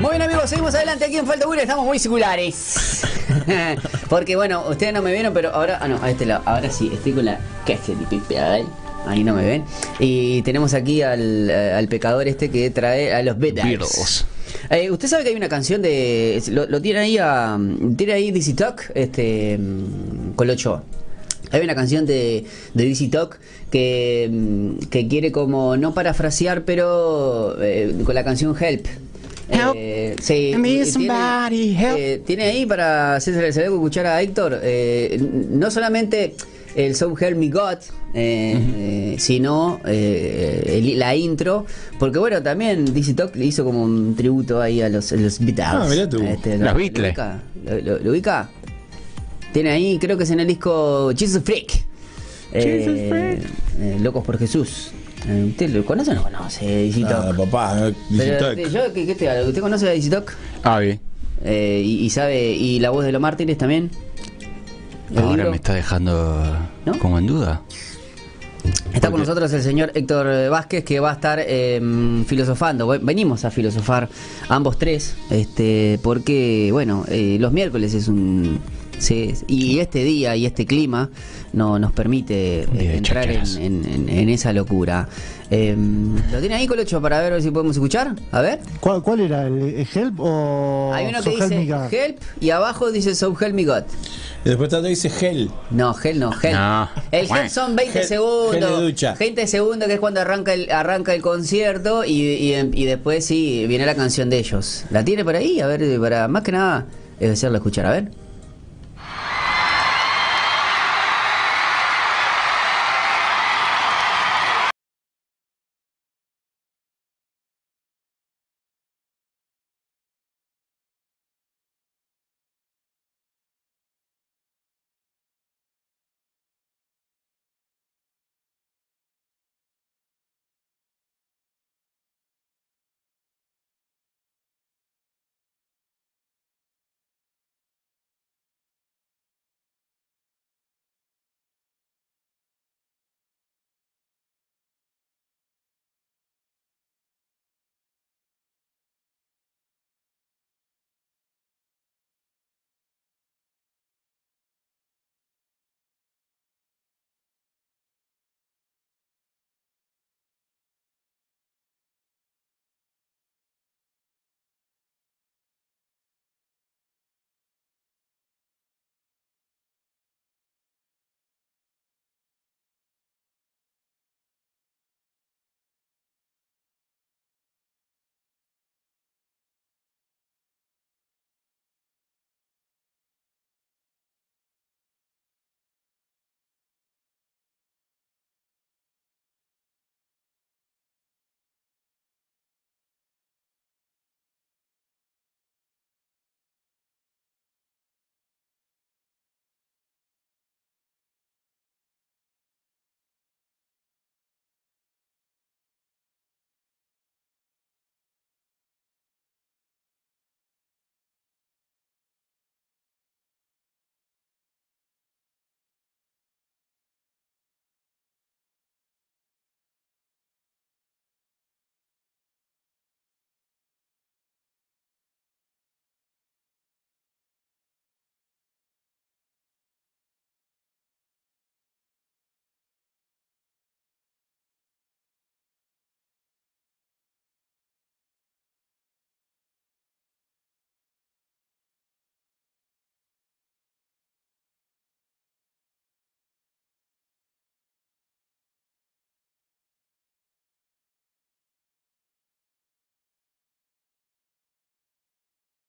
Muy bien amigos, seguimos adelante aquí en Falta Buena, estamos muy singulares. Porque bueno, ustedes no me vieron, pero ahora, ah no, a este lado, ahora sí, estoy con la. Ahí no me ven. Y tenemos aquí al, eh, al pecador este que trae a los Beatles. Beatles. Eh, Usted sabe que hay una canción de. Lo, lo tiene ahí a. Tiene ahí DC Talk, este. mm, Colocho. Hay una canción de, de DC Talk que, mm, que quiere como no parafrasear, pero eh, con la canción Help. Help. Eh, sí, tiene, help. eh, tiene ahí para hacerse se le escuchar a Héctor, eh, no solamente el So Help Me God, eh, eh, sino eh, el- la intro, porque bueno, también DC Talk le hizo como un tributo ahí a los, a los Beatles. Ah, mirá tú. Este, Los ¿lo- Beatles. ¿Lo ubica? ¿Lo, lo- lo ubica? Tiene ahí, creo que es en el disco Jesus Freak. Eh, eh, Locos por Jesús. Eh, ¿Usted lo conoce o no conoce Talk? Nada, papá, Pero, Digitoc. eh, yo, ¿qué, qué te hablo? ¿Usted conoce a Talk? Ah, bien. Eh, y, y sabe, y la voz de los mártires también. ¿El Ahora libro? me está dejando ¿No? como en duda. Está con nosotros el señor Héctor Vázquez que va a estar eh, filosofando. Ve- Venimos a filosofar ambos tres, este, porque bueno, eh, los miércoles es un sí, y este día y este clima no nos permite eh, entrar en, chácharas. en- en- en esa locura. Eh, ¿Lo tiene ahí Colocho para ver si podemos escuchar? A ver. ¿Cuál, cuál era? ¿El, el Help o Hay uno que So Help dice Me God? Help y abajo dice So Help Me God. Y después tanto dice Hell. No, gel no, gel. No. El Bueno. son 20 Gel- segundos. gel de ducha. 20 segundos que es cuando arranca el, arranca el concierto y, y, y después sí viene la canción de ellos. ¿La tiene por ahí? A ver, para más que nada es hacerla escuchar, a ver.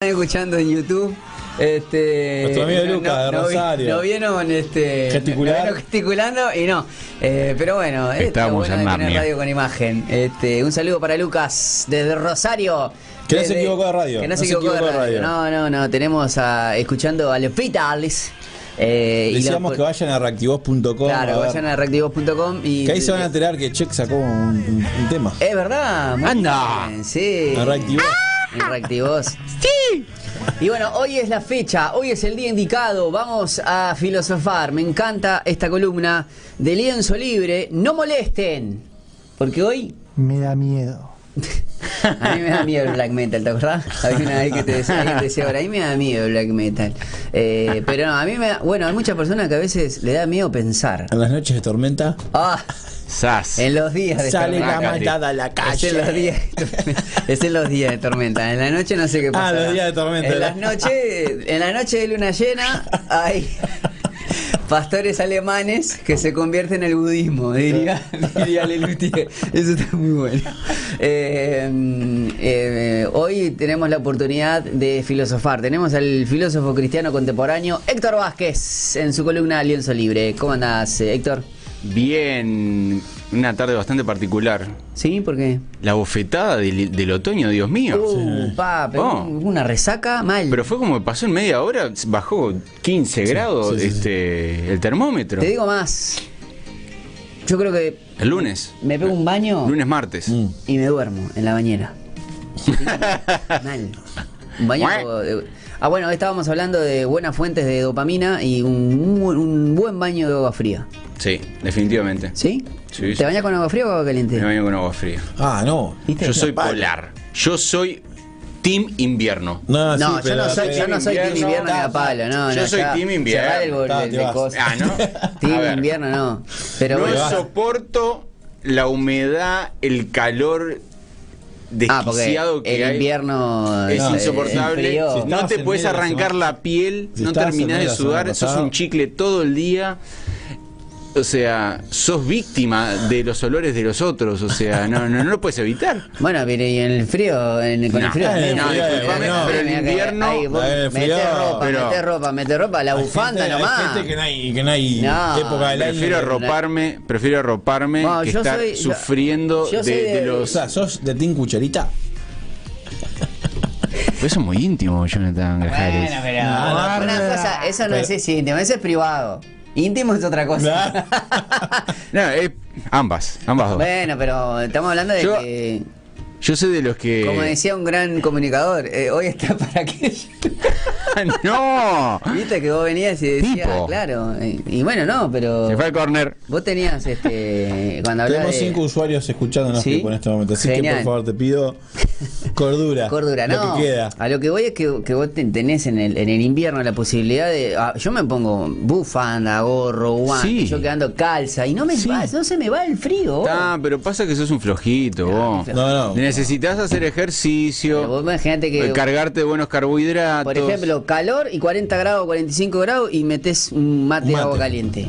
Escuchando en YouTube. Este, Nuestro amigo Lucas, de vi- Rosario. No vieron este, Gesticular. no gesticulando y no. Eh, pero bueno, esto es Estábamos bueno en de radio con imagen. Este, un saludo para Lucas desde Rosario. Que no se Desde- equivocó de radio, Que no, se equivocó, de radio. No, no, no. Tenemos a, escuchando a los Beatles. Eh, y Decíamos lo- que vayan a reactivos.com. Claro, a ver. vayan a reactivos.com y. Que ahí se van a enterar que Check sacó un, un- un tema. Es verdad. Anda. bien, Sí. A reactivos. En Reactivos. Sí. Y bueno, hoy es la fecha, hoy es el día indicado, vamos a filosofar. Me encanta esta columna de lienzo libre. No molesten, porque hoy Me da miedo. A mí me da miedo el black metal, ¿te acordás? Había una vez que te decía, alguien te decía, ahora a mí me da miedo el black metal. Eh, pero no, a mí me da, bueno, hay muchas personas que a veces le da miedo pensar. En las noches de tormenta. Ah, Sas. en los días de Sale la tormenta. matada a la Es en los calle. días de tormenta. Es en los días de tormenta. En la noche no sé qué pasa. Ah, los días de tormenta. En las noches, en la noche de luna llena hay pastores alemanes que se convierten en el budismo, diría, diría Lelutier. Eso está muy bueno. Eh, eh, hoy tenemos la oportunidad de filosofar. Tenemos al filósofo cristiano contemporáneo Héctor Vázquez en su columna Lienzo Libre. ¿Cómo andás, eh, Héctor? Bien, una tarde bastante particular. ¿Sí? ¿Por qué? La bofetada del, del otoño, Dios mío. Uh, pa, pero Oh. una resaca mal. Pero fue como que pasó en media hora, bajó 15 grados sí, sí, este el termómetro. Te digo más. Yo creo que El lunes. me pego un baño Lunes, martes. Mm. y me duermo en la bañera. Mal. Un baño. Ah, bueno, hoy estábamos hablando de buenas fuentes de dopamina y un, un buen baño de agua fría. Sí, definitivamente. ¿Sí? Sí, ¿Te sí. bañas con agua fría o agua caliente? Me baño con agua fría. Ah, no. ¿Viste? Yo soy polar. Yo soy team invierno. No, sí, No, yo pero- no soy, yo no soy team invierno, invierno ni a palo, no, Yo no, soy ya, team invierno. cerrar el bol- Ta, de- te de vas. cosas. Ah, ¿no? Team ver. invierno no. Pero no bueno. soporto la humedad, el calor Ah, porque desquiciado que el hay. invierno Es eh, insoportable. no te puedes arrancar la piel, Si no terminás de sudar, sos un chicle todo el día. O sea, sos víctima de los olores de los otros. O sea, no, no, no lo puedes evitar. Bueno, pero y en el frío, en, con el No, el frío, disculpame, mira, pero el invierno- ahí vos en el metés frío, ropa, pero- ropa, metés ropa, la bufanda gente- nomás. Hay gente que no hay, que no hay No, época del año. Prefiero que- arroparme, prefiero arroparme No, que estar soy- sufriendo de, de- de O los. sea, sos de Team Cucharita. Eso es muy íntimo, Jonathan Grajares. Bueno, pero No, no, una cosa, eso no pero- es íntimo, eso es privado. Íntimo es otra cosa. No, es ambas, ambas dos. bueno, pero estamos hablando de Yo- que, Yo soy de los que. como decía un gran comunicador, eh, hoy está para aquello. ¡No! Viste que vos venías y decías, Tipo. claro. Y, y bueno, no, pero Se fue al corner. vos tenías este cuando Tenemos de cinco usuarios escuchándonos Sí. en este momento. Así Genial. que por favor te pido cordura. Cordura, lo no. que queda. A lo que voy es que, que vos te- tenés en el, en el invierno la posibilidad de. ah, yo me pongo bufanda, gorro, guante, Sí. yo quedando calza y no me Sí. va, no se me va el frío. Ah, pero pasa que sos un flojito, vos. No, no. Necesitas hacer ejercicio, vos imagínate que. eh, cargarte de buenos carbohidratos. Por ejemplo, calor y 40 grados, 45 grados y metes un mate, Un de agua mate. caliente.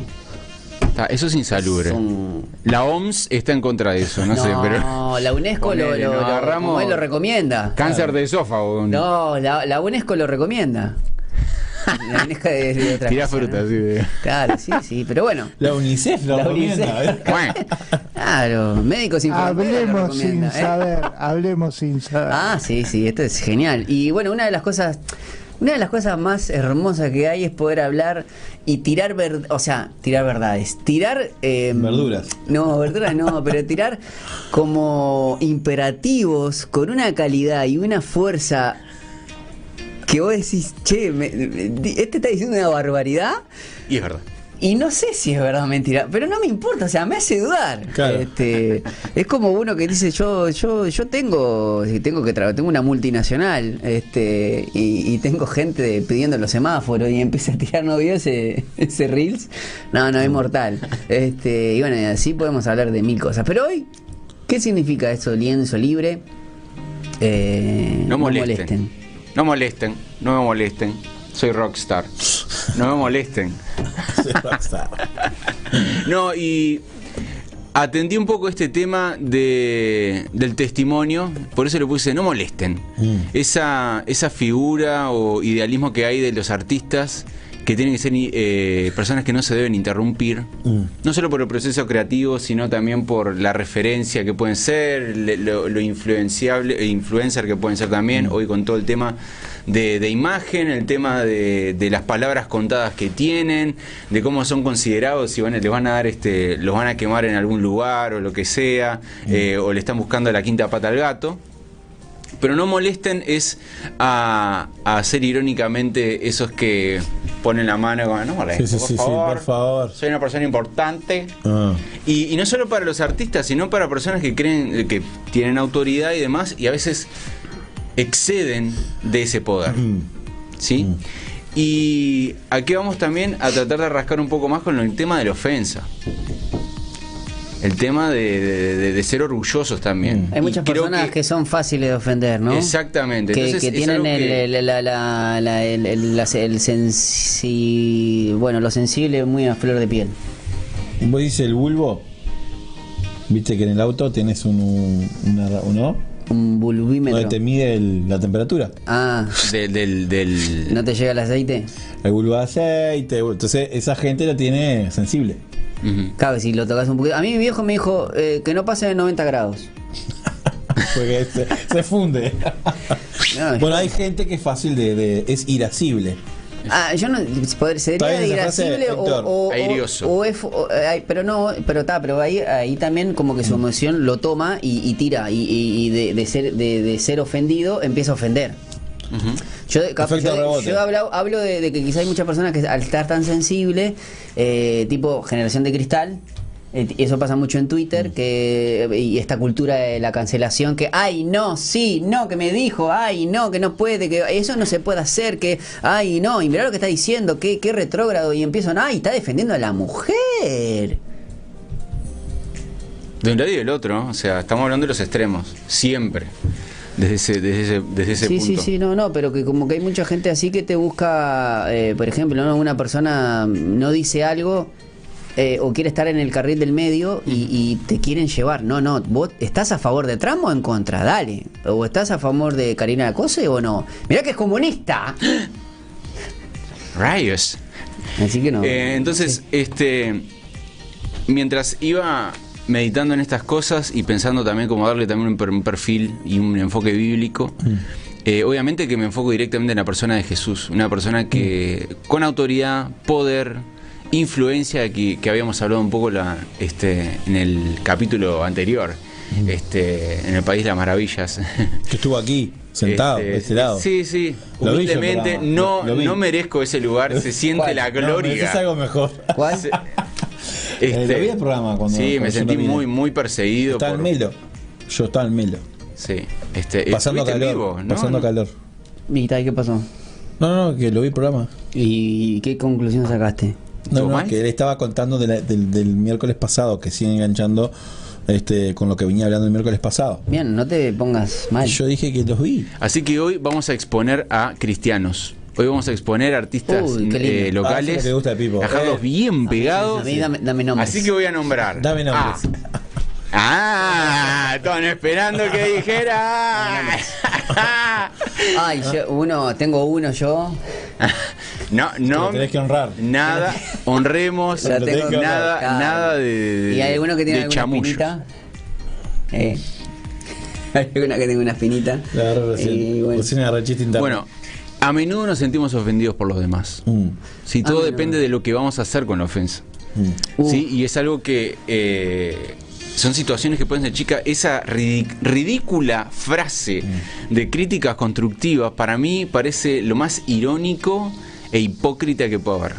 Eso es insalubre. Son- La OMS está en contra de eso, no, sé, pero. la UNESCO lo, lo, lo- agarramos- lo recomienda. Cáncer de esófago. No, la, la UNESCO lo recomienda. La UNESCO es de otra Tirá cosa, fruta, ¿no? sí. de- Claro, sí, sí, pero bueno. La UNICEF lo La recomienda. UNICEF. ¿eh? Bueno, Claro, médicos Hablemos sin ¿eh? saber, hablemos sin saber. Ah, sí, sí, esto es genial. Y bueno, una de las cosas, una de las cosas más hermosas que hay es poder hablar y tirar ver, o sea, tirar verdades, tirar eh, Verduras. No, verduras no, pero tirar como imperativos con una calidad y una fuerza que vos decís, che, me- me- este está diciendo una barbaridad. y es verdad. Y no sé si es verdad o mentira, pero no me importa, o sea, me hace dudar. Claro. Este, es como uno que dice, yo, yo, yo tengo, tengo que trabajar, tengo una multinacional, este, y, y tengo gente pidiendo los semáforos y empieza a tirar novio ese, ese reels. No, no, es mortal. Este, y bueno, y así podemos hablar de mil cosas. Pero hoy, ¿qué significa eso, lienzo libre? Eh, No molesten. No molesten, no me molesten. Soy rockstar. No me molesten. Se. No, y atendí un poco este tema de, del testimonio, por eso le puse no molesten. Mm. Esa, esa figura o idealismo que hay de los artistas que tienen que ser eh, personas que no se deben interrumpir, Mm. no solo por el proceso creativo, sino también por la referencia que pueden ser, le- lo, lo influenciable, e influencer que pueden ser también, hoy con todo el tema de, de imagen, el tema de, de las palabras contadas que tienen, de cómo son considerados, si van, les van a dar este, los van a quemar en algún lugar o lo que sea, eh, o le están buscando la quinta pata al gato. Pero no molesten es a, a hacer irónicamente esos que ponen la mano como, no molesto, Sí, sí, por, sí, favor, por favor. soy una persona importante. Ah. Y, y no solo para los artistas, sino para personas que creen que tienen autoridad y demás, y a veces exceden de ese poder. ¿Sí? Y aquí vamos también a tratar de rascar un poco más con el tema de la ofensa. El tema de, de- de- de ser orgullosos también. Hay Y muchas personas que, son fáciles de ofender, ¿no? Exactamente. Que, Entonces, que es tienen el, que- el- la- la- la- el- el- la- el sensi- bueno, lo sensible muy a flor de piel. Vos dices el bulbo. Viste que en el auto tenés un, un- una, uno Un bulbímetro. donde te mide el- la temperatura. Ah, de- del, del- ¿no te llega el aceite? El bulbo de aceite. Entonces esa gente lo tiene sensible. Ujú. Claro, si lo tocas un poquito. A mí mi viejo me dijo eh, que no pase de 90 grados. Porque se, se funde. No, bueno, hay gente que es fácil de, de- es irascible. Ah, yo no. ¿Sería frase, irascible o, o, o- Airioso. o es- o- ay, pero no, pero está, pero ahí, ahí también como que su emoción lo toma y, y tira. Y, de, de ser, de, de ser ofendido empieza a ofender. Yo, yo- yo hablo, hablo de, de que quizá hay muchas personas que al estar tan sensible, eh, tipo generación de cristal, eso pasa mucho en Twitter, Mm. que y esta cultura de la cancelación, que ay no, sí, no, que me dijo, ay no, que no puede, que eso no se puede hacer, que ay no, y mirá lo que está diciendo, que qué retrógrado, y empiezan, ay, está defendiendo a la mujer. De un lado y del otro, o sea, estamos hablando de los extremos, siempre, desde ese, desde ese, desde ese sí, punto. sí, sí, no, no, pero que como que hay mucha gente así que te busca, eh, por ejemplo, ¿no? una persona no dice algo eh, o quiere estar en el carril del medio y, y te quieren llevar. No, no, vos estás a favor de Trump o en contra, dale. O estás a favor de Karina Cose o no. Mirá que es comunista. Rayos. Así que no. Eh, entonces, este, mientras iba meditando en estas cosas y pensando también cómo darle también un, per- un perfil y un enfoque bíblico, eh, obviamente que me enfoco directamente en la persona de Jesús, una persona que con autoridad, poder, influencia que, que habíamos hablado un poco la, este, en el capítulo anterior, este, en el País de las Maravillas. Que estuvo aquí, sentado, Este, de este lado. Sí, sí. Lo vi yo, Humildemente, no, lo- lo no merezco ese lugar, se siente ¿Cuál? la No, gloria. mereces algo mejor. ¿Cuál? Se- Eh, lo vi el programa cuando- Sí, cuando me sentí muy, muy perseguido. Estaba en por- Melo. Yo estaba en Melo. Sí, este, Pasando en calor. vivo, ¿no? Pasando calor. ¿Y qué pasó? No, no, que lo vi el programa. ¿Y qué conclusión sacaste? No, ¿Estuvo no, que él estaba contando de la- del, del miércoles pasado, que sigue enganchando este, con lo que venía hablando el miércoles pasado. Bien, no te pongas mal. Yo dije que los vi. Así que hoy vamos a exponer a cristianos. Hoy vamos a exponer artistas Uy, qué lindo. eh, Ah, locales. gusta Eh. bien pegados. A mí dame, dame nombres. Así que voy a nombrar. Dame nombres. Ah, ah estaban esperando que dijera. Ay, yo, uno, tengo uno yo. No, no. Lo tenés que honrar. Nada, honremos, Lo tengo que nada, honrar. nada de, de- ¿Y hay alguno que tiene alguna chamullos. espinita? Eh. Hay alguna que tenga una espinita. La recién. Bueno. Recién. Bueno, a menudo nos sentimos ofendidos por los demás. Mm, Si todo Ah, depende no. de lo que vamos a hacer con la ofensa. mm. Uh. ¿Sí? Y es algo que eh, son situaciones que pueden ser chicas. Esa ridícula frase Mm. de críticas constructivas para mí parece lo más irónico e hipócrita que puede haber.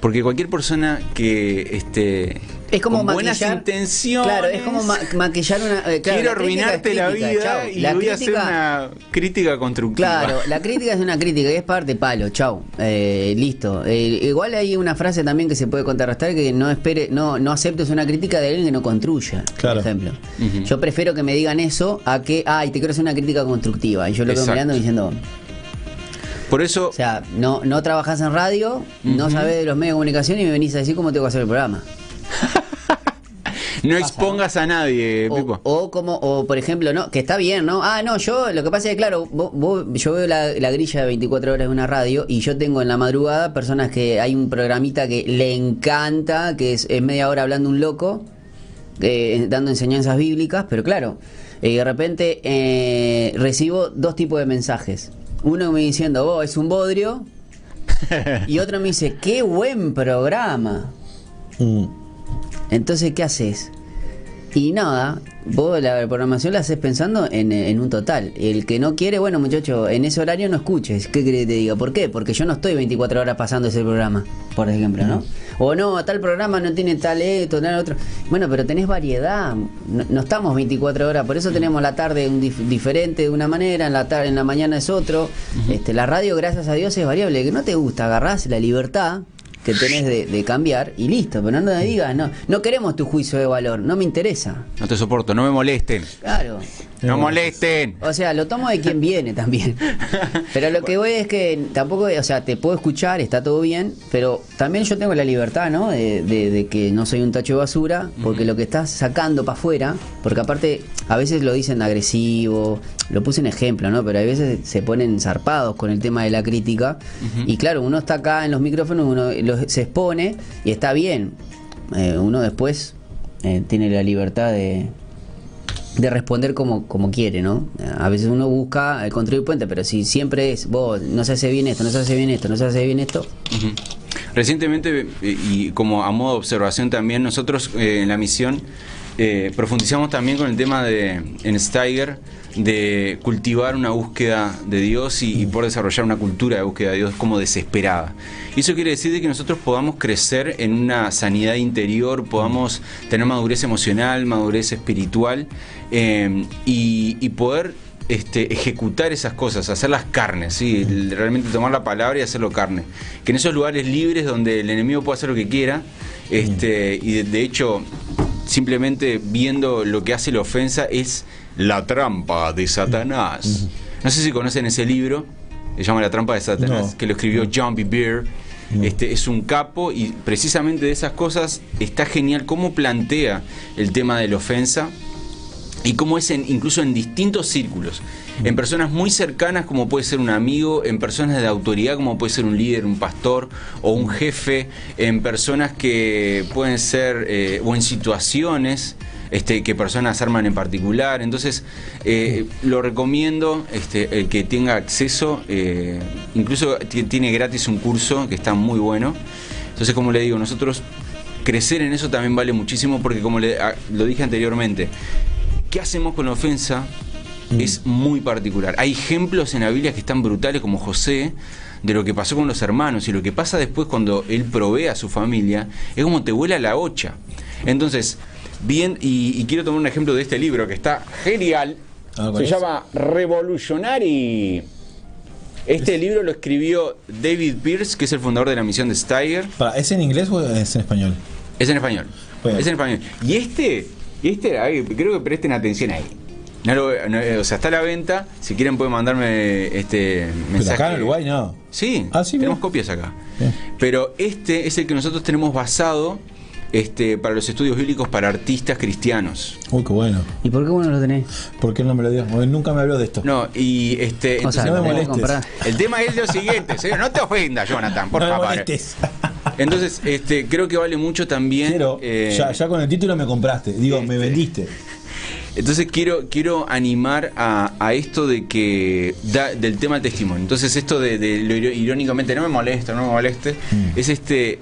Porque cualquier persona que este, Es como con buenas intenciones. Claro, es como ma- maquillar una. eh, claro, quiero arruinarte la vida chau. y La voy a hacer una crítica constructiva. Claro, la crítica es una crítica y es parte palo, chau. Eh, listo. Eh, igual hay una frase también que se puede contrarrestar que no espere, no, no aceptes una crítica de alguien que no construya, Claro. por ejemplo. Yo prefiero que me digan eso a que, ay, te quiero hacer una crítica constructiva. Y yo lo quedo mirando diciendo, Por eso, o sea, no, no trabajás en radio, no sabés de los medios de comunicación y me venís a decir cómo tengo que hacer el programa. no expongas a nadie, O, Pipo. o como, o por ejemplo, no, que está bien, ¿no? Ah, no, yo, lo que pasa es que, claro, vos- vos- yo veo la, la grilla de 24 horas de una radio y yo tengo en la madrugada personas que hay un programita que le encanta, que es, es media hora hablando un loco, eh, dando enseñanzas bíblicas, pero claro, eh, de repente eh, recibo dos tipos de mensajes. Uno me diciendo, vos es un bodrio, y otro me dice, qué buen programa. Mm. Entonces, ¿qué haces? Y nada, vos la programación la haces pensando en, en un total. El que no quiere, bueno, muchacho, en ese horario no escuches. ¿Qué querés que te diga? ¿Por qué? Porque yo no estoy 24 horas pasando ese programa, por ejemplo, ¿no? O no, tal programa no tiene tal esto, tal otro. Bueno, pero tenés variedad. No, no estamos 24 horas, por eso tenemos la tarde un dif- diferente de una manera, en la tarde, en la mañana es otro. Este, la radio, gracias a Dios, es variable. Que no te gusta, agarrás la libertad que tenés de, de cambiar y listo, pero no me digas, no, no queremos tu juicio de valor, no me interesa. No te soporto, no me molesten. Claro. No molesten. O sea, lo tomo de quien viene también. Pero lo que voy es que tampoco, o sea, te puedo escuchar, está todo bien, pero también yo tengo la libertad, ¿no? De, de- de que no soy un tacho de basura, porque lo que estás sacando para afuera, porque aparte a veces lo dicen agresivo, lo puse en ejemplo, ¿no? Pero a veces se ponen zarpados con el tema de la crítica. Y claro, uno está acá en los micrófonos, uno se expone y está bien. Eh, uno después eh, tiene la libertad de, de responder como, como quiere, ¿no? A veces uno busca el construir puente, pero si siempre es, vos, no se hace bien esto, no se hace bien esto, no se hace bien esto. Recientemente, eh, y como a modo de observación también, nosotros eh, en la misión eh, profundizamos también con el tema de, en Steiger, de cultivar una búsqueda de Dios y, y poder desarrollar una cultura de búsqueda de Dios como desesperada. Y eso quiere decir de que nosotros podamos crecer en una sanidad interior, podamos tener madurez emocional, madurez espiritual eh, y, poder este, ejecutar esas cosas, hacerlas carnes, ¿sí? Realmente tomar la palabra y hacerlo carne. Que en esos lugares libres donde el enemigo puede hacer lo que quiera, este, y de hecho, simplemente viendo lo que hace la ofensa es la trampa de Satanás. No sé si conocen ese libro, se llama La trampa de Satanás, No. que lo escribió John B. Beer. Este, es un capo y precisamente de esas cosas está genial cómo plantea el tema de la ofensa y cómo es en, incluso en distintos círculos. En personas muy cercanas como puede ser un amigo, en personas de autoridad como puede ser un líder, un pastor o un jefe, en personas que pueden ser, eh, o en situaciones este, que personas arman en particular. Entonces, eh, lo recomiendo, este, el que tenga acceso, eh, incluso ti- tiene gratis un curso que está muy bueno. Entonces, como le digo, nosotros crecer en eso también vale muchísimo porque como le- a- lo dije anteriormente, ¿qué hacemos con la ofensa? Es muy particular. Hay ejemplos en la Biblia que están brutales como José, de lo que pasó con los hermanos y lo que pasa después cuando él provee a su familia, es como te vuela la ocha. Entonces, bien, y, y quiero tomar un ejemplo de este libro que está genial. Ah, ¿cuál Se llama Revolutionary. Este libro lo escribió David Pierce, que es el fundador de la misión de Steiger. ¿Es en inglés o es en español? Es en español. Bueno. Es en español. Y este, y este, ahí, creo que presten atención ahí. No lo- no, eh, o sea, está a la venta. Si quieren pueden mandarme este Pero mensaje. acá en Uruguay no. Sí, Ah, sí, tenemos mira. copias acá. Bien. Pero este es el que nosotros tenemos basado este, para los estudios bíblicos para artistas cristianos. Uy, qué bueno. ¿y por qué vos no lo tenés? ¿Por qué no me lo dio? Porque nunca me habló de esto. No, y este. O sea, entonces, no me molestes. el tema es lo siguiente, señor, no te ofendas, Jonathan, por no me favor. molestes. Entonces, este, creo que vale mucho también. Quiero, eh, ya, ya con el título me compraste. Digo, me vendiste. Entonces quiero, quiero animar a, a esto de que da, del tema del testimonio. Entonces esto de, de lo irónicamente no me molesta, no me moleste, Mm. es este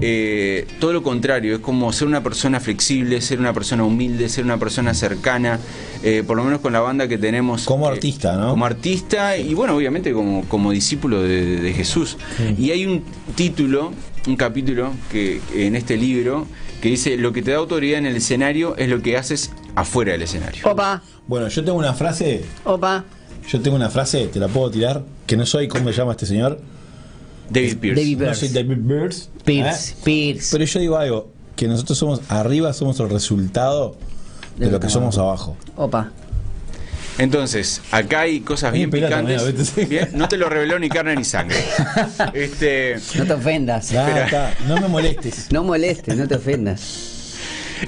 eh, todo lo contrario, es como ser una persona flexible, ser una persona humilde, ser una persona cercana, eh, por lo menos con la banda que tenemos. Como eh, artista, ¿no? Como artista y bueno, obviamente como, como discípulo de, de Jesús. Y hay un título, un capítulo que en este libro que dice, lo que te da autoridad en el escenario es lo que haces afuera del escenario. Opa, Bueno, yo tengo una frase, opa. yo tengo una frase, te la puedo tirar, que no soy, ¿cómo se llama este señor? David Pierce. David No Pierce. soy David Beers. Pierce, ¿eh? Pierce. Pero yo digo algo, que nosotros somos arriba, somos el resultado de lo que somos abajo. Opa. Entonces, acá hay cosas bien picantes. Bien, no te lo reveló ni carne ni sangre. Este, No te ofendas. Ah, está, no me molestes. No molestes, no te ofendas.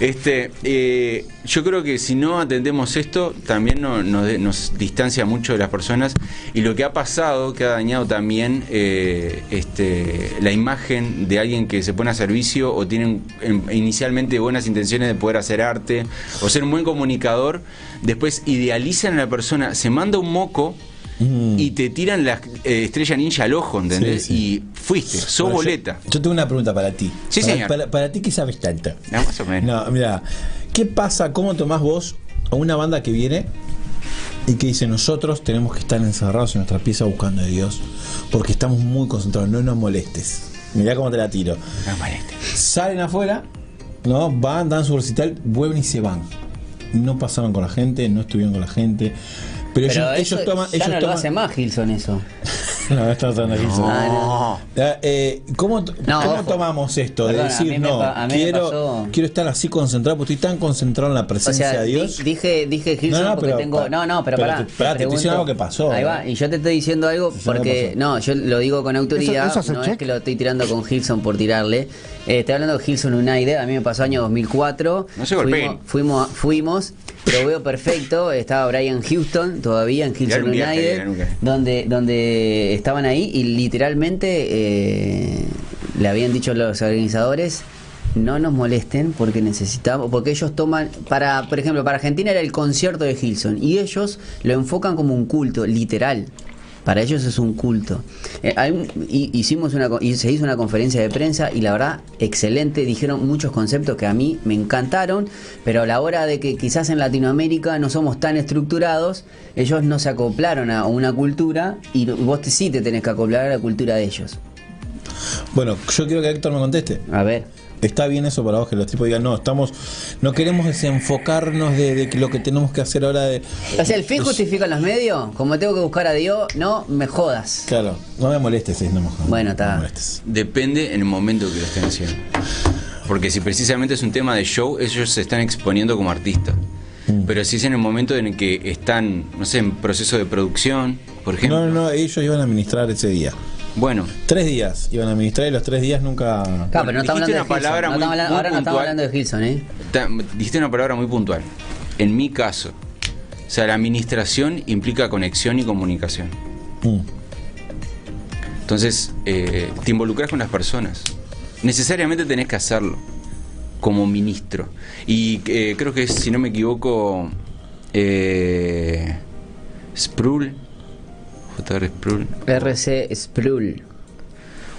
Este, eh, yo creo que si no atendemos esto, también nos distancia mucho de las personas. Y lo que ha pasado, que ha dañado también eh, este, la imagen de alguien que se pone a servicio o tiene em, inicialmente buenas intenciones de poder hacer arte o ser un buen comunicador, después idealizan a la persona, se manda un moco Mm. y te tiran la eh, estrella ninja al ojo, ¿entendés? Sí, sí. Y fuiste, sos Bueno, boleta. Yo, tengo una pregunta para ti. Sí, para, señor. Para, para ti que sabes tanto. No, más o menos. No, mira, ¿qué pasa? ¿Cómo tomás vos a una banda que viene y que dice nosotros tenemos que estar encerrados en nuestra pieza buscando a Dios porque estamos muy concentrados, no nos molestes? Mirá cómo te la tiro. No moleste. Salen afuera, ¿no? Van, dan su recital, vuelven y se van. No pasaron con la gente, no estuvieron con la gente. Pero, Pero ellos, eso ellos toman. ya ellos lo toman- hace más Gilson eso. no, está tratando de Gilson. Ah, no. Eh, ¿Cómo, No, cómo tomamos esto? Perdón, de decir, no, pa- quiero, quiero estar así concentrado, porque estoy tan concentrado en la O presencia sea, de di- Dios. dije, dije Gilson No, no, porque pero tengo. pa- no, no, pero, pero pará. te- pará, te estoy diciendo algo que pasó, Ahí va, y yo te estoy diciendo algo Estoy porque. No, yo lo digo con autoridad. ¿Eso- eso es no el es check? que lo estoy tirando con Gilson por tirarle. Eh, estoy hablando de Gilson United. A mí me pasó año 2004. No se golpeen. fuimos, fuimos, fuimos. Lo veo perfecto. Estaba Brian Houston todavía en Gilson United. Donde, donde estaban ahí y literalmente eh, le habían dicho los organizadores no nos molesten porque necesitamos porque ellos toman para por ejemplo para Argentina era el concierto de Gilson y ellos lo enfocan como un culto literal para ellos es un culto. Eh, hay hicimos una se hizo una conferencia de prensa y la verdad excelente. Dijeron muchos conceptos que a mí me encantaron pero a la hora de que quizás en Latinoamérica no somos tan estructurados ellos no se acoplaron a una cultura y vos te, sí te tenés que acoplar a la cultura de ellos. Bueno, yo quiero que Héctor me conteste. a ver ¿Está bien eso para vos que los tipos digan, no, estamos, no queremos desenfocarnos de, de que lo que tenemos que hacer ahora de. O sea, el fin justifica los medios. Como tengo que buscar a Dios, no me jodas. Claro, no me molestes, eh, no me jodas, Bueno, no está. Depende en el momento que lo estén haciendo. Porque si precisamente es un tema de show, ellos se están exponiendo como artistas. Mm. Pero si es en el momento en el que están, no sé, en proceso de producción, por ejemplo. No, no, no, ellos iban a administrar ese día. Bueno, Tres días iban a administrar y los tres días nunca. Claro, pero no estamos hablando. No hablando- muy ahora no estamos puntual. hablando de Gilson, ¿eh? dijiste una palabra muy puntual. En mi caso, o sea, la administración implica conexión y comunicación. Mm. Entonces, eh, te involucras con las personas. Necesariamente tenés que hacerlo como ministro. Y eh, creo que es, si no me equivoco, eh, Sproul, J.R. Sproul. RC Sproul.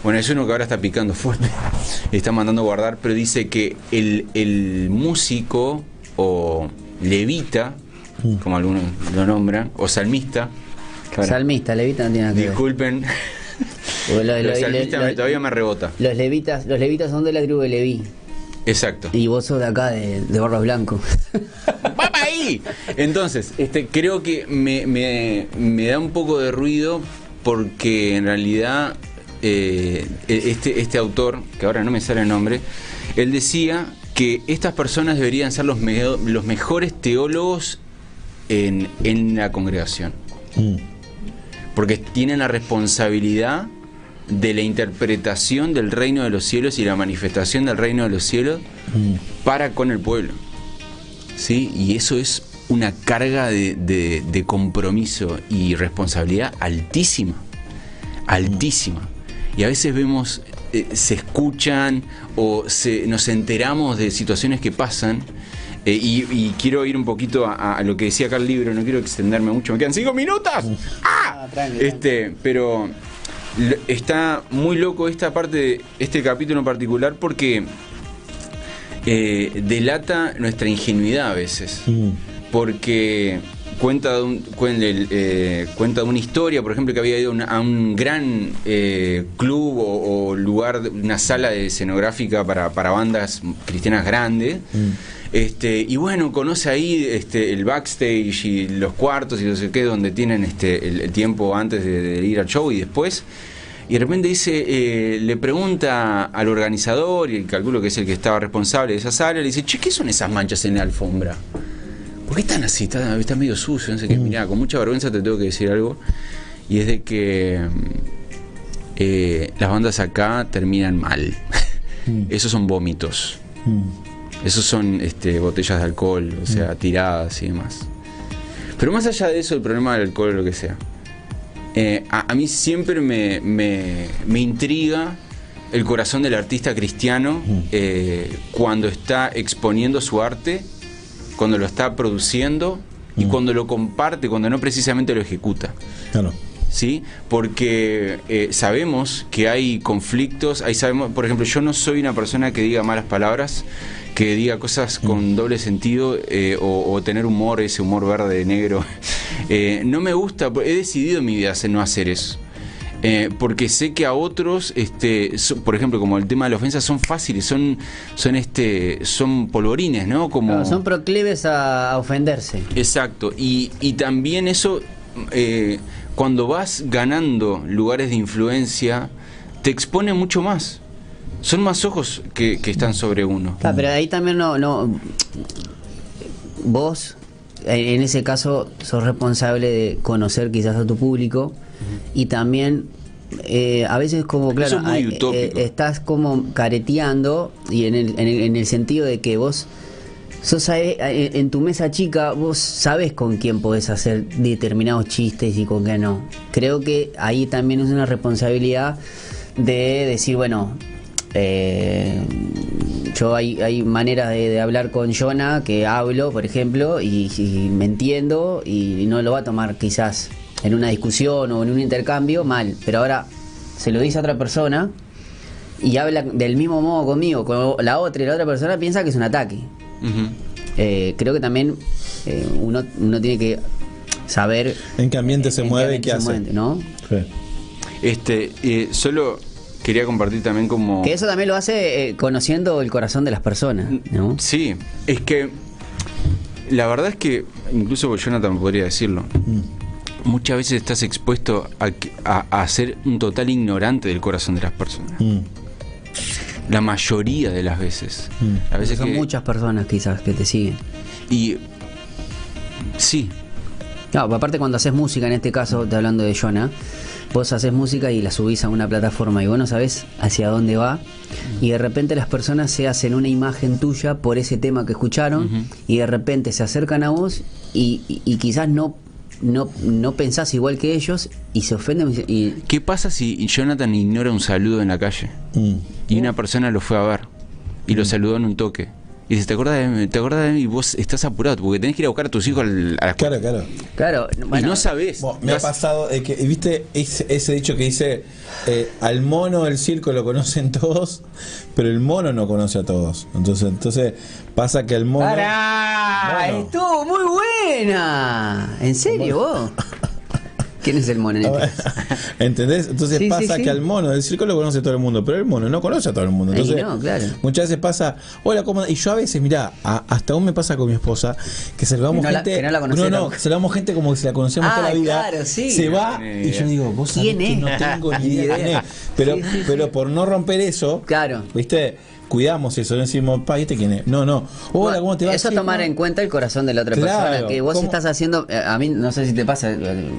Bueno, es uno que ahora está picando fuerte, está mandando a guardar, pero dice que el, el músico o levita, como algunos lo nombran, o salmista, Salmista, levita no tiene nada que disculpen, Porque lo- pero lo- salmista lo- me- lo- todavía me rebota. Los levitas, los levitas son de la tribu de Leví. Exacto. Y vos sos de acá, de, de Barros Blancos. Entonces, este, creo que me, me- me da un poco de ruido porque en realidad eh, este, este autor, que ahora no me sale el nombre, él decía que estas personas deberían ser los, me- los mejores teólogos en, en la congregación. Mm. Porque tienen la responsabilidad de la interpretación del reino de los cielos y la manifestación del reino de los cielos Mm. para con el pueblo. ¿Sí? Y eso es una carga de, de- de compromiso y responsabilidad altísima. Altísima. Y a veces vemos, eh, se escuchan o se, nos enteramos de situaciones que pasan. eh, y, y quiero ir un poquito a, a lo que decía acá el libro, no quiero extenderme mucho, me quedan cinco minutos. ¡Ah! Este, pero está muy loco esta parte, de este capítulo en particular, porque eh, delata nuestra ingenuidad a veces. Mm. Porque cuenta de, un- eh, cuenta de una historia, por ejemplo, que había ido a un- a un gran eh, club o, o lugar, una sala de escenográfica para, para bandas cristianas grandes. Este, y bueno, conoce ahí este, el backstage y los cuartos y no sé qué, donde tienen este, el, el tiempo antes de, de ir al show y después. Y de repente dice, eh, le pregunta al organizador, y calculo que es el que estaba responsable de esa sala, le dice, che, ¿qué son esas manchas en la alfombra? ¿Por qué están así? Está, está medio sucio, no sé qué. Mirá, con mucha vergüenza te tengo que decir algo. Y es de que mm, eh, las bandas acá terminan mal. Esos son vómitos. Mm. Esos son este, botellas de alcohol, o sea, tiradas y demás. Pero más allá de eso, el problema del alcohol o lo que sea. Eh, a, a mí siempre me, me- me intriga el corazón del artista cristiano eh, cuando está exponiendo su arte, cuando lo está produciendo y cuando lo comparte, cuando no precisamente lo ejecuta. Claro. ¿Sí? Porque eh, sabemos que hay conflictos, ahí sabemos, por ejemplo, yo no soy una persona que diga malas palabras, que diga cosas con doble sentido eh, o, o tener humor, ese humor verde, negro. Eh, no me gusta, he decidido en mi vida hacer- no hacer eso. Eh, porque sé que a otros, este, so- por ejemplo, como el tema de la ofensa, son fáciles, son, son este, son polvorines, ¿no? Como Claro, son proclives a, a ofenderse. Exacto, y, y también eso, eh, cuando vas ganando lugares de influencia, te expone mucho más. Son más ojos que, que están sobre uno. Ah, pero ahí también no, no. Vos, en ese caso, sos responsable de conocer quizás a tu público y también. eh, a veces como claro es eh, estás como careteando y en el, en el, en el sentido de que vos sos eh, en tu mesa chica vos sabés con quién podés hacer determinados chistes y con qué no creo que ahí también es una responsabilidad de decir bueno eh, yo hay, hay maneras de, de hablar con Jonah que hablo, por ejemplo, y, y me entiendo y no lo va a tomar quizás en una discusión o en un intercambio mal, pero ahora se lo dice a otra persona y habla del mismo modo conmigo, con la otra y la otra persona piensa que es un ataque. Eh, creo que también eh, uno, uno tiene que saber ¿En qué ambiente se en mueve y ambiente qué hace? mueve, ¿no? Sí. Este, eh, solo quería compartir también como... Que eso también lo hace eh, conociendo el corazón de las personas, ¿no? Sí, es que la verdad es que, incluso Jonathan podría decirlo, muchas veces estás expuesto a, a ser un total ignorante del corazón de las personas. Mm. La mayoría de las veces. Mm. A veces Son que- muchas personas quizás que te siguen. Y sí, No, aparte cuando haces música, en este caso, te hablando de Jonah, vos haces música y la subís a una plataforma y vos no sabés hacia dónde va y de repente las personas se hacen una imagen tuya por ese tema que escucharon y de repente se acercan a vos y, y- y quizás no, no, no pensás igual que ellos y se ofenden y ¿qué pasa si Jonathan ignora un saludo en la calle Mm. y una persona lo fue a ver y lo saludó en un toque? Y dice, ¿te acuerdas de mí? ¿Te de mí? Y vos estás apurado porque tenés que ir a buscar a tus hijos al- a la escuela. Claro, claro. claro, y bueno, no sabés. Bueno, me ha pasado, eh, que, ¿viste ese, ese dicho que dice, eh, al mono del circo lo conocen todos, pero el mono no conoce a todos? Entonces, entonces pasa que el mono... ¡Pará! Mono. ¡Estuvo muy buena! ¿En serio vos? ¿Quién es el mono en este caso? ¿Entendés? Entonces Sí, pasa sí. que al mono del circo lo conoce todo el mundo, pero el mono no conoce a todo el mundo. Entonces, no, claro. muchas veces pasa, hola, ¿cómo andás?" Y yo a veces, mirá, a- hasta aún me pasa con mi esposa, que saludamos no la- gente. que no la no, nunca. que saludamos gente como si la conocemos Ah, toda la vida. claro, sí. Se va No y yo digo, vos sabés ¿Quién que es? no tengo ni idea quién idea. es. Pero, Sí, sí, pero sí. por no romper eso, Claro. ¿viste? Cuidamos eso, no decimos, pa, ¿este quién es? No, no. Hola, ¿cómo te va? Eso tomar en cuenta el corazón de la otra Claro, persona. Que vos ¿cómo? estás haciendo. eh, A mí no sé si te pasa. eh,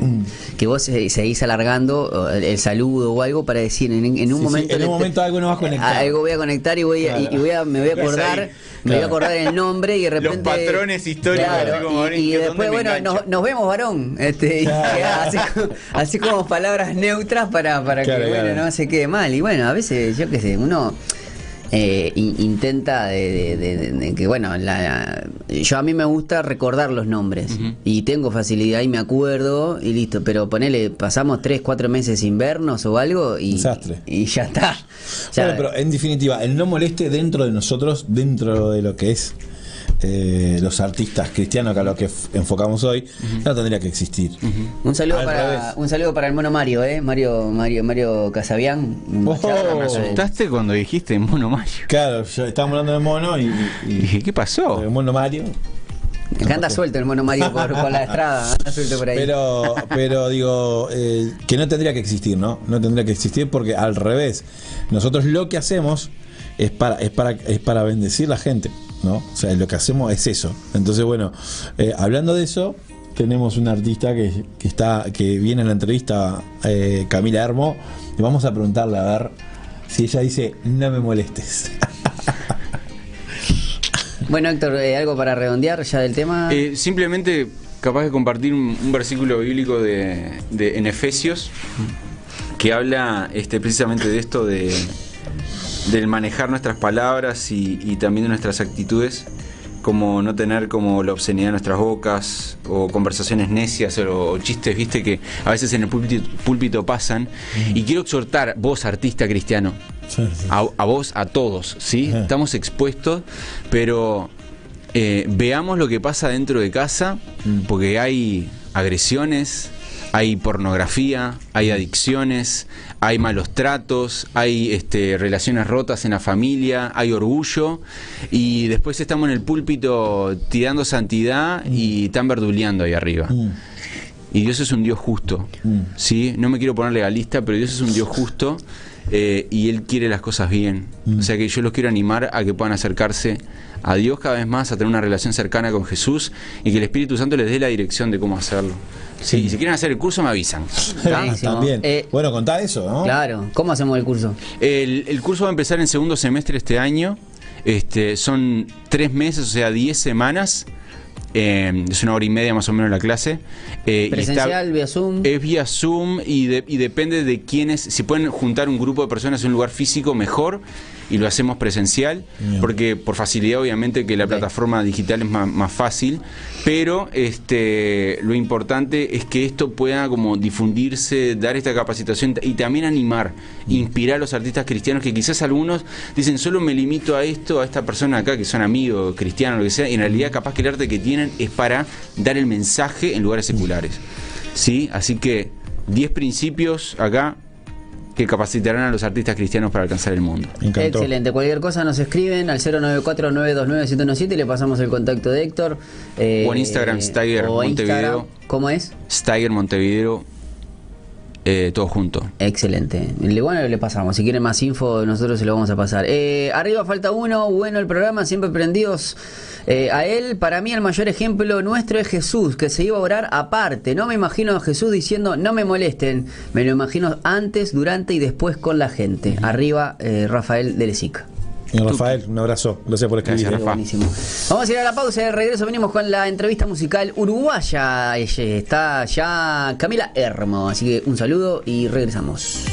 Que vos se- seguís alargando eh, el, saludo o algo para decir en, en un Sí, sí, momento. en un momento algo no vas a conectar. Algo voy a conectar y, voy a, y- y voy a, me voy a Claro. acordar. Me voy a Claro. acordar el nombre y de Los repente. patrones históricos, así como, y, y ¿dónde después, bueno, nos, nos vemos, varón. Este, y Claro. así, como, así como palabras neutras para, para Claro, que bueno, claro. no se quede mal. Y bueno, a veces, yo qué sé, uno eh, in- intenta de, de- de- de- de que bueno la, yo a mí me gusta recordar los nombres y tengo facilidad y me acuerdo y listo pero ponele pasamos tres cuatro meses sin vernos o algo y, Desastre. y ya está Ya- Bueno, pero en definitiva, el no moleste dentro de nosotros, dentro de lo que es eh, los artistas cristianos, que a lo que enfocamos hoy, no tendría que existir. un saludo Al para revés. un saludo para el mono Mario eh Mario Mario Mario Casabián un Oh, me eh, asustaste cuando dijiste mono Mario. Claro, yo, estábamos hablando de mono y, y- Y dije, ¿qué pasó? de mono Mario. que anda suelto el mono Mario por, por la estrada anda suelto por ahí Pero, pero digo, eh, que no tendría que existir, ¿no? No tendría que existir porque al revés, nosotros lo que hacemos es para, es para, es para bendecir la gente, ¿no? O sea, lo que hacemos es eso. Entonces, bueno, eh, hablando de eso, tenemos una artista que, que está, que viene en la entrevista, eh, Camila Hermo, y vamos a preguntarle a ver si ella dice, no me molestes. bueno Héctor eh, algo para redondear ya del tema Eh, simplemente capaz de compartir un, un versículo bíblico de, de- en Efesios que habla este, precisamente de esto de del manejar nuestras palabras y, y también de nuestras actitudes como no tener como la obscenidad en nuestras bocas o conversaciones necias o, o chistes, viste, que a veces en el púlpito, púlpito pasan. Y quiero exhortar, vos artista cristiano, Sí, sí. a, a vos, a todos, ¿sí? Ajá. Estamos expuestos, pero eh, veamos lo que pasa dentro de casa, porque hay agresiones, hay pornografía, hay adicciones, hay malos tratos, hay este, relaciones rotas en la familia, hay orgullo, y después estamos en el púlpito tirando santidad y están verduleando ahí arriba. Mm. Y Dios es un Dios justo. Mm. ¿sí? No me quiero poner legalista, pero Dios es un Dios justo eh, y Él quiere las cosas bien. Mm. O sea que yo los quiero animar a que puedan acercarse a Dios cada vez más, a tener una relación cercana con Jesús y que el Espíritu Santo les dé la dirección de cómo hacerlo. Sí, y si quieren hacer el curso, me avisan. Ah. También. Eh, bueno, contá eso, ¿no? Claro, ¿cómo hacemos el curso? El, el curso va a empezar en segundo semestre este año. Este, son tres meses, o sea, diez semanas. Eh, es una hora y media más o menos la clase. Eh, y está- Presencial, vía Zoom. Es vía Zoom y, de- y depende de quiénes. Si pueden juntar un grupo de personas en un lugar físico, mejor. Y lo hacemos presencial, Bien. porque por facilidad, obviamente, que la plataforma digital es más, más fácil. Pero este, lo importante es que esto pueda como difundirse, dar esta capacitación y también animar, inspirar a los artistas cristianos que quizás algunos dicen solo me limito a esto, a esta persona acá que son amigos, cristianos, lo que sea. Y en realidad, capaz que el arte que tienen es para dar el mensaje en lugares seculares. ¿sí? Así que 10 principios acá que capacitarán a los artistas cristianos para alcanzar el mundo. Encantó. Excelente, cualquier cosa nos escriben al 094-929-717 y le pasamos el contacto de Héctor. eh, O en Instagram, Steiger Montevideo. Instagram. ¿Cómo es? Steiger Montevideo, eh, todo junto. Excelente. Le, bueno, le pasamos. Si quieren más info, nosotros se lo vamos a pasar. Eh, arriba falta uno. Bueno, el programa, siempre prendidos eh, a él. Para mí, el mayor ejemplo nuestro es Jesús, que se iba a orar aparte. No me imagino a Jesús diciendo, no me molesten. Me lo imagino antes, durante y después con la gente. Arriba, eh, Rafael de Y Rafael, un abrazo. Gracias por escribir. Gracias, Rafa. Buenísimo. Vamos a ir a la pausa y de regreso venimos con la entrevista musical uruguaya. Está ya Camila Hermo. Así que un saludo y regresamos.